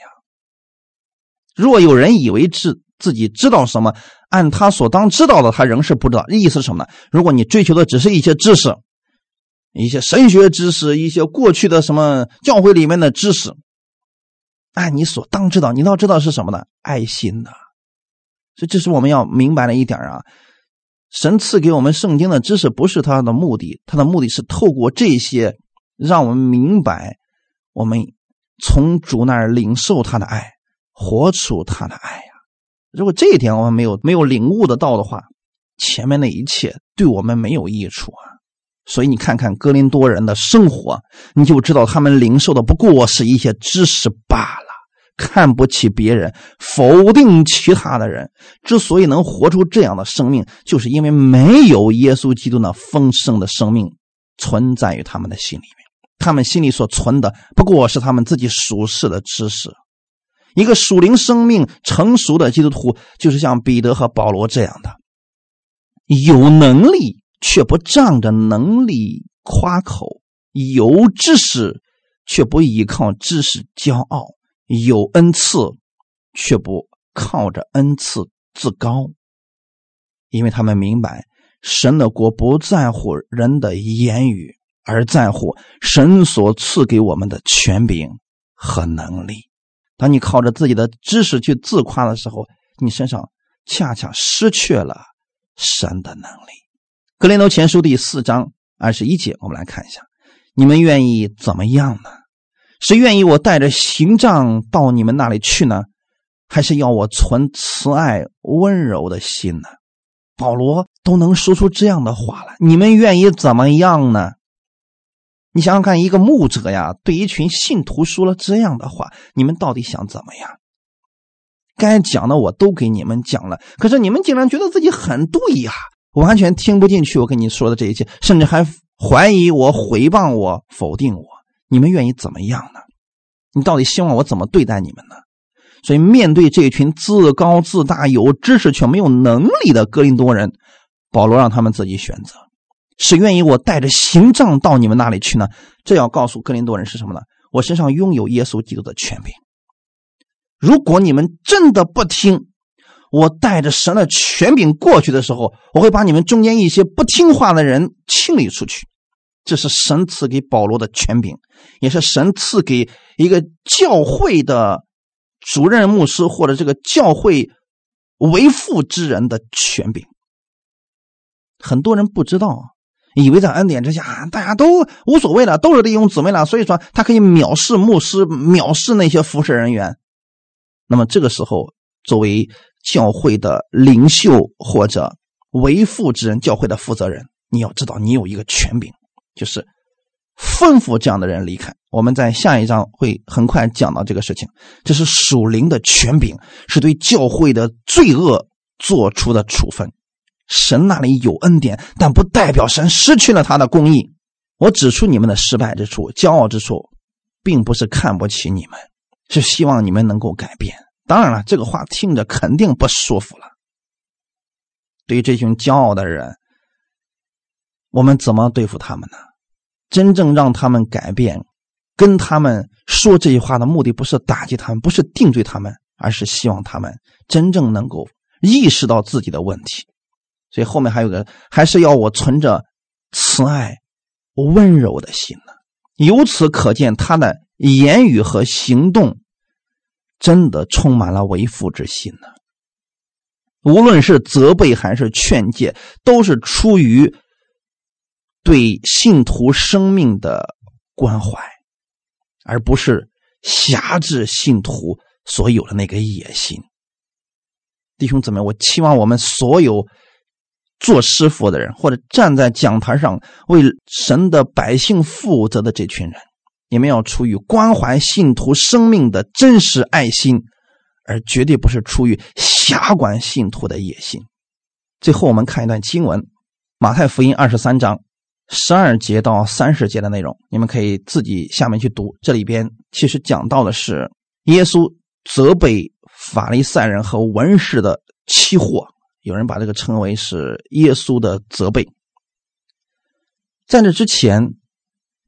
若有人以为自自己知道什么，按他所当知道的，他仍是不知道。意思是什么呢？如果你追求的只是一些知识，一些神学知识，一些过去的什么教会里面的知识，按你所当知道，你要知道是什么呢？爱心的。所以这是我们要明白的一点啊。神赐给我们圣经的知识，不是他的目的，他的目的是透过这些。让我们明白，我们从主那儿领受他的爱，活出他的爱呀。如果这一点我们没有没有领悟得到的话，前面的一切对我们没有益处啊。所以你看看哥林多人的生活，你就知道他们领受的不过是一些知识罢了。看不起别人，否定其他的人，之所以能活出这样的生命，就是因为没有耶稣基督那丰盛的生命存在于他们的心里面。他们心里所存的不过是他们自己属世的知识。一个属灵生命成熟的基督徒，就是像彼得和保罗这样的，有能力却不仗着能力夸口，有知识却不依靠知识骄傲。有恩赐，却不靠着恩赐自高，因为他们明白神的国不在乎人的言语，而在乎神所赐给我们的权柄和能力。当你靠着自己的知识去自夸的时候，你身上恰恰失去了神的能力。格林多前书第四章二十一节，我们来看一下，你们愿意怎么样呢？是愿意我带着行杖到你们那里去呢，还是要我存慈爱温柔的心呢？保罗都能说出这样的话了，你们愿意怎么样呢？你想想看，一个牧者呀，对一群信徒说了这样的话，你们到底想怎么样？该讲的我都给你们讲了，可是你们竟然觉得自己很对呀，完全听不进去我跟你说的这一切，甚至还怀疑我、诽谤我、否定我。你们愿意怎么样呢？你到底希望我怎么对待你们呢？所以，面对这群自高自大、有知识却没有能力的哥林多人，保罗让他们自己选择：是愿意我带着行杖到你们那里去呢？这要告诉哥林多人是什么呢？我身上拥有耶稣基督的权柄。如果你们真的不听，我带着神的权柄过去的时候，我会把你们中间一些不听话的人清理出去。这是神赐给保罗的权柄，也是神赐给一个教会的主任牧师或者这个教会为父之人的权柄。很多人不知道，以为在恩典之下，大家都无所谓了，都是弟兄姊妹了，所以说他可以藐视牧师，藐视那些服侍人员。那么这个时候，作为教会的领袖或者为父之人、教会的负责人，你要知道，你有一个权柄。就是吩咐这样的人离开。我们在下一章会很快讲到这个事情。这是属灵的权柄，是对教会的罪恶做出的处分。神那里有恩典，但不代表神失去了他的公义。我指出你们的失败之处、骄傲之处，并不是看不起你们，是希望你们能够改变。当然了，这个话听着肯定不舒服了。对于这群骄傲的人。我们怎么对付他们呢？真正让他们改变，跟他们说这句话的目的不是打击他们，不是定罪他们，而是希望他们真正能够意识到自己的问题。所以后面还有个，还是要我存着慈爱、温柔的心呢。由此可见，他的言语和行动真的充满了为父之心呢。无论是责备还是劝诫，都是出于。对信徒生命的关怀，而不是辖制信徒所有的那个野心。弟兄姊妹，我期望我们所有做师傅的人，或者站在讲台上为神的百姓负责的这群人，你们要出于关怀信徒生命的真实爱心，而绝对不是出于辖管信徒的野心。最后，我们看一段经文：马太福音二十三章。十二节到三十节的内容，你们可以自己下面去读。这里边其实讲到的是耶稣责备法利赛人和文士的欺祸，有人把这个称为是耶稣的责备。在这之前，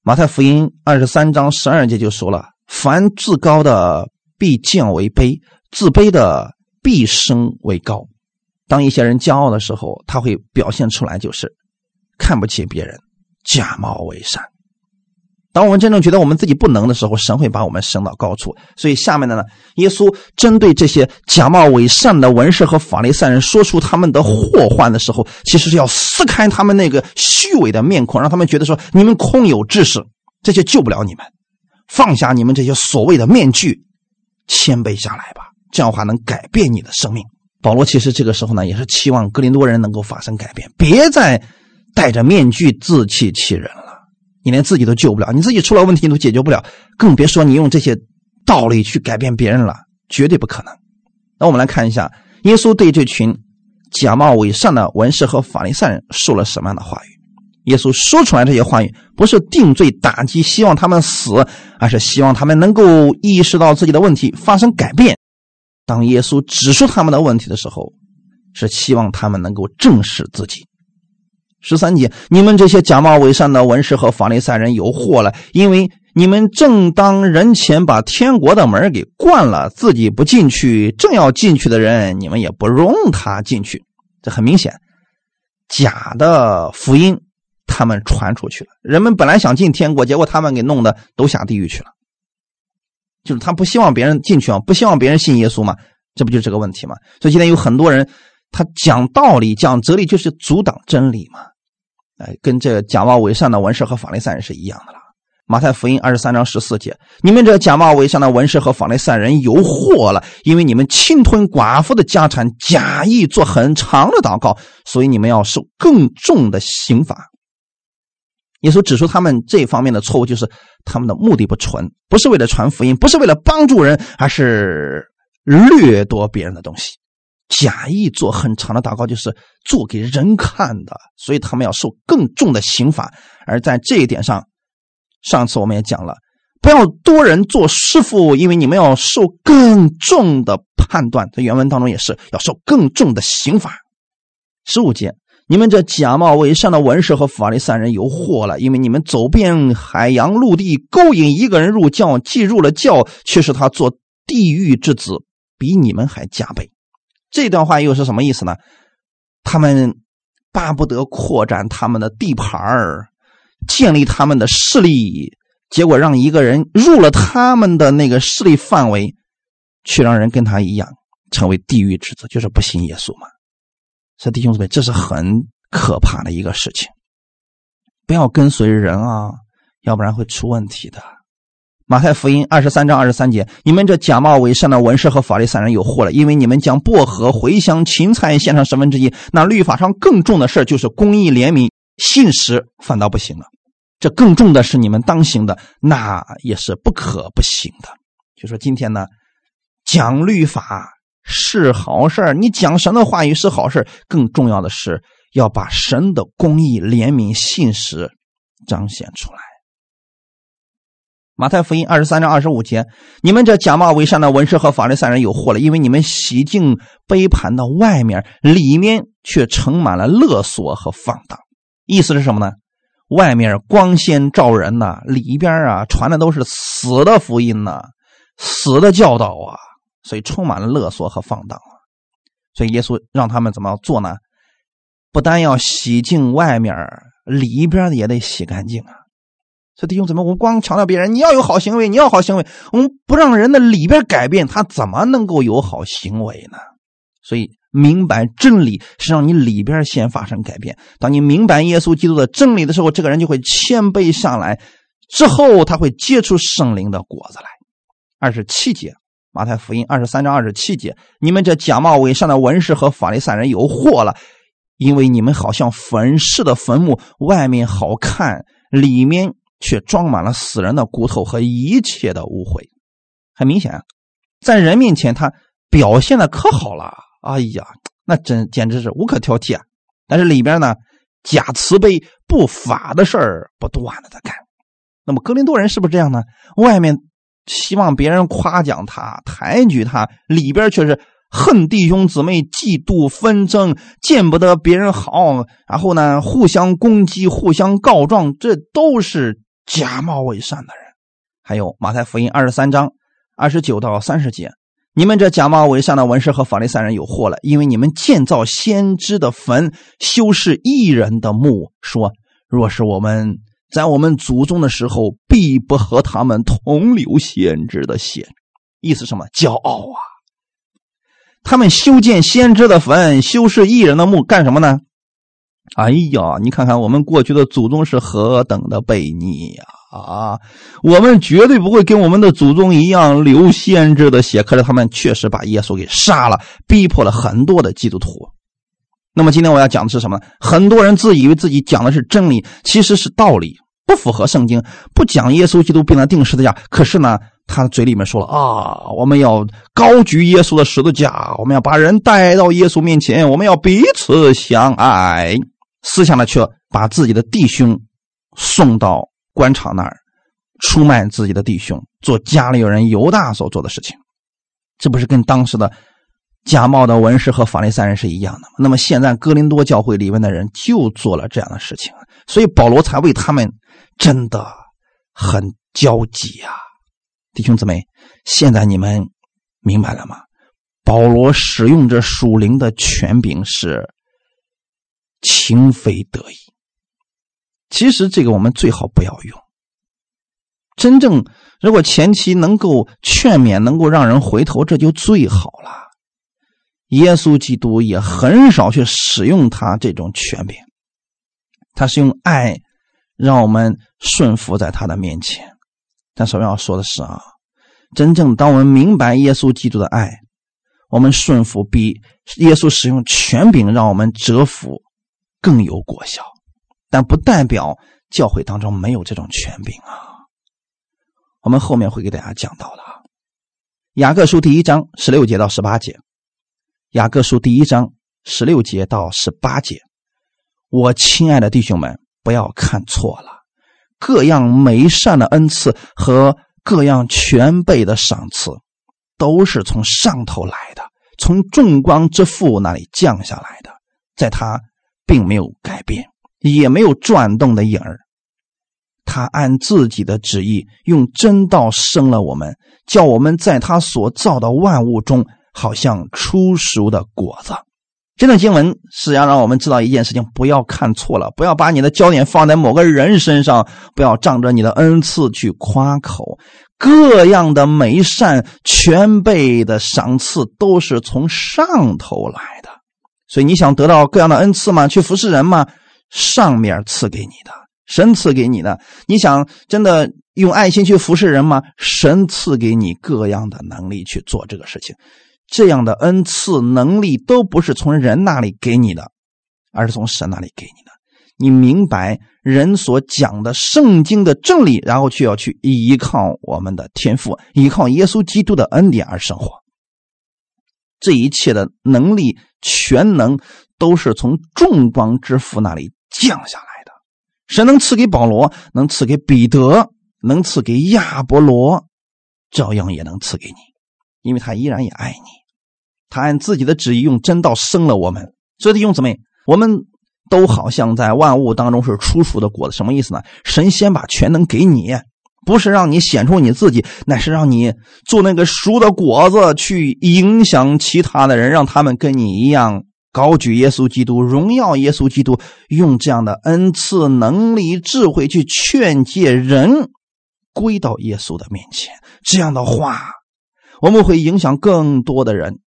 马太福音二十三章十二节就说了：“凡自高的必降为卑，自卑的必升为高。”当一些人骄傲的时候，他会表现出来就是看不起别人。假冒为善。当我们真正觉得我们自己不能的时候，神会把我们升到高处。所以下面的呢，耶稣针对这些假冒伪善的文士和法利赛人说出他们的祸患的时候，其实是要撕开他们那个虚伪的面孔，让他们觉得说：你们空有知识，这些救不了你们，放下你们这些所谓的面具，谦卑下来吧，这样的话能改变你的生命。保罗其实这个时候呢，也是期望格林多人能够发生改变，别再戴着面具自欺欺人了。你连自己都救不了，你自己出了问题你都解决不了，更别说你用这些道理去改变别人了，绝对不可能。那我们来看一下，耶稣对这群假冒伪善的文士和法利赛人说了什么样的话语？耶稣说出来这些话语，不是定罪打击，希望他们死，而是希望他们能够意识到自己的问题，发生改变。当耶稣指出他们的问题的时候，是希望他们能够正视自己。十三节，你们这些假冒伪善的文士和法利赛人有祸了，因为你们正当人前把天国的门给关了，自己不进去，正要进去的人，你们也不容他进去。这很明显，假的福音。他们传出去了，人们本来想进天国，结果他们给弄的都下地狱去了。就是他不希望别人进去啊，不希望别人信耶稣嘛，这不就是这个问题吗？所以今天有很多人，他讲道理、讲哲理，就是阻挡真理嘛。哎，跟这假冒伪善的文士和法利赛人是一样的了。马太福音二十三章十四节：你们这假冒伪善的文士和法利赛人有祸了，因为你们侵吞寡妇的家产，假意做很长的祷告，所以你们要受更重的刑罚。耶稣指出他们这方面的错误，就是他们的目的不纯，不是为了传福音，不是为了帮助人，而是掠夺别人的东西，假意做很长的祷告，就是做给人看的，所以他们要受更重的刑罚。而在这一点上，上次我们也讲了，不要多人做师傅，因为你们要受更重的判断。在原文当中也是要受更重的刑罚。十五节。你们这假冒伪善的文士和法利赛人有祸了，因为你们走遍海洋陆地，勾引一个人入教，既入了教，却是他做地狱之子，比你们还加倍。这段话又是什么意思呢？他们巴不得扩展他们的地盘儿，建立他们的势力，结果让一个人入了他们的那个势力范围，却让人跟他一样成为地狱之子，就是不信耶稣嘛。所以弟兄姊妹，这是很可怕的一个事情，不要跟随人啊，要不然会出问题的。马太福音二十三章二十三节：你们这假冒伪善的文士和法利赛人有祸了，因为你们将薄荷、茴香、芹菜献上十分之一，那律法上更重的事就是公义、怜悯、信实，反倒不行了。这更重的是你们当行的，那也是不可不行的。就说今天呢，讲律法。是好事你讲神的话语是好事更重要的是要把神的公义、怜悯、信实彰显出来。马太福音二十三章二十五节：你们这假冒伪善的文士和法律赛人有祸了，因为你们洗净杯盘的外面，里面却盛满了勒索和放荡。意思是什么呢？外面光鲜照人呐，里边啊传的都是死的福音呐，死的教导啊。所以充满了勒索和放荡所以耶稣让他们怎么做呢？不但要洗净外面，里边也得洗干净啊！所以弟兄姊妹，我光强调别人，你要有好行为，你要好行为，我们不让人的里边改变，他怎么能够有好行为呢？所以明白真理是让你里边先发生改变。当你明白耶稣基督的真理的时候，这个人就会谦卑上来，之后他会结出圣灵的果子来。二十七节。马太福音二十三章二十七节：你们这假冒伪善的文士和法利赛人有祸了，因为你们好像坟尸的坟墓，外面好看，里面却装满了死人的骨头和一切的污秽。很明显，在人面前他表现的可好了，哎呀，那真简直是无可挑剔啊！但是里边呢，假慈悲、不法的事儿不断的在干。那么格林多人是不是这样呢？外面。希望别人夸奖他、抬举他，里边却是恨弟兄姊妹、嫉妒纷争，见不得别人好，然后呢，互相攻击、互相告状，这都是假冒伪善的人。还有马太福音二十三章二十九到三十节，你们这假冒伪善的文士和法利赛人有祸了，因为你们建造先知的坟，修饰异人的墓，说若是我们。在我们祖宗的时候，必不和他们同流先知的血，意思什么？骄傲啊！他们修建先知的坟，修饰异人的墓，干什么呢？哎呀，你看看我们过去的祖宗是何等的悖逆呀！啊！我们绝对不会跟我们的祖宗一样流先知的血。可是他们确实把耶稣给杀了，逼迫了很多的基督徒。那么今天我要讲的是什么？很多人自以为自己讲的是真理，其实是道理，不符合圣经，不讲耶稣基督被那定十字架。可是呢，他嘴里面说了啊，我们要高举耶稣的十字架，我们要把人带到耶稣面前，我们要彼此相爱。思想呢，却把自己的弟兄送到官场那儿，出卖自己的弟兄，做家里有人犹大所做的事情，这不是跟当时的？假冒的文士和法利赛人是一样的那么现在哥林多教会里面的人就做了这样的事情，所以保罗才为他们真的很焦急呀，弟兄姊妹，现在你们明白了吗？保罗使用着属灵的权柄是情非得已。其实这个我们最好不要用。真正如果前期能够劝勉，能够让人回头，这就最好了。耶稣基督也很少去使用他这种权柄，他是用爱让我们顺服在他的面前。但是我要说的是啊，真正当我们明白耶稣基督的爱，我们顺服比耶稣使用权柄让我们折服更有果效。但不代表教会当中没有这种权柄啊。我们后面会给大家讲到的。雅各书第一章十六节到十八节。雅各书第一章十六节到十八节，我亲爱的弟兄们，不要看错了，各样美善的恩赐和各样全备的赏赐，都是从上头来的，从众光之父那里降下来的，在他并没有改变，也没有转动的影儿。他按自己的旨意，用真道生了我们，叫我们在他所造的万物中。好像出熟的果子。这段经文是要让我们知道一件事情：不要看错了，不要把你的焦点放在某个人身上，不要仗着你的恩赐去夸口。各样的美善、全备的赏赐都是从上头来的。所以你想得到各样的恩赐吗？去服侍人吗？上面赐给你的，神赐给你的。你想真的用爱心去服侍人吗？神赐给你各样的能力去做这个事情。这样的恩赐能力都不是从人那里给你的，而是从神那里给你的。你明白人所讲的圣经的真理，然后却要去依靠我们的天赋，依靠耶稣基督的恩典而生活。这一切的能力、全能都是从众光之父那里降下来的。神能赐给保罗，能赐给彼得，能赐给亚伯罗，照样也能赐给你。因为他依然也爱你，他按自己的旨意用真道生了我们。所以弟兄姊妹，我们都好像在万物当中是初熟的果子。什么意思呢？神先把全能给你，不是让你显出你自己，乃是让你做那个熟的果子，去影响其他的人，让他们跟你一样高举耶稣基督，荣耀耶稣基督，用这样的恩赐、能力、智慧去劝诫人归到耶稣的面前。这样的话。我们会影响更多的人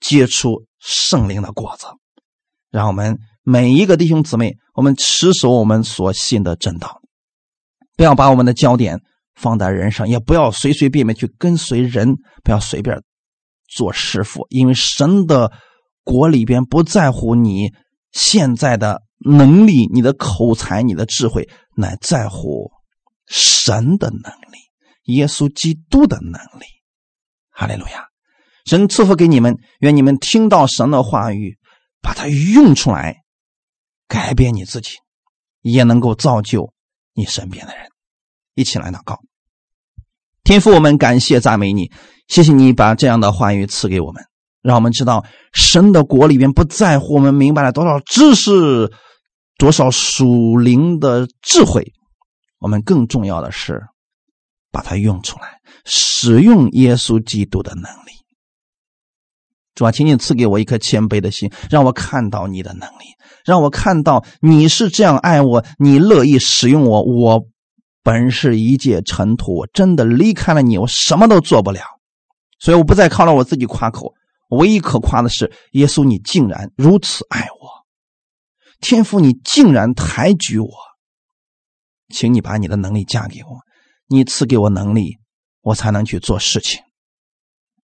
结出圣灵的果子，让我们每一个弟兄姊妹，我们持守我们所信的正道，不要把我们的焦点放在人上，也不要随随便便去跟随人，不要随便做师傅，因为神的国里边不在乎你现在的能力、你的口才、你的智慧，乃在乎神的能力，耶稣基督的能力。哈利路亚！神赐福给你们，愿你们听到神的话语，把它用出来，改变你自己，也能够造就你身边的人。一起来祷告，天父，我们感谢赞美你，谢谢你把这样的话语赐给我们，让我们知道神的国里边不在乎我们明白了多少知识，多少属灵的智慧，我们更重要的是把它用出来。使用耶稣基督的能力，主啊，请你赐给我一颗谦卑的心，让我看到你的能力，让我看到你是这样爱我，你乐意使用我。我本是一介尘土，我真的离开了你，我什么都做不了。所以我不再靠着我自己夸口，唯一可夸的是耶稣，你竟然如此爱我，天父，你竟然抬举我。请你把你的能力加给我，你赐给我能力，我才能去做事情；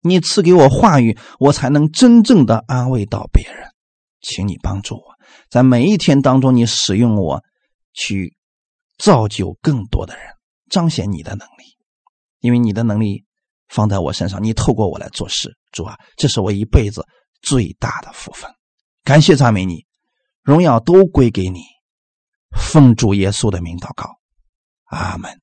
你赐给我话语，我才能真正的安慰到别人。请你帮助我，在每一天当中，你使用我去造就更多的人，彰显你的能力，因为你的能力放在我身上，你透过我来做事。主啊，这是我一辈子最大的福分。感谢赞美你，荣耀都归给你。奉主耶稣的名祷告，阿门。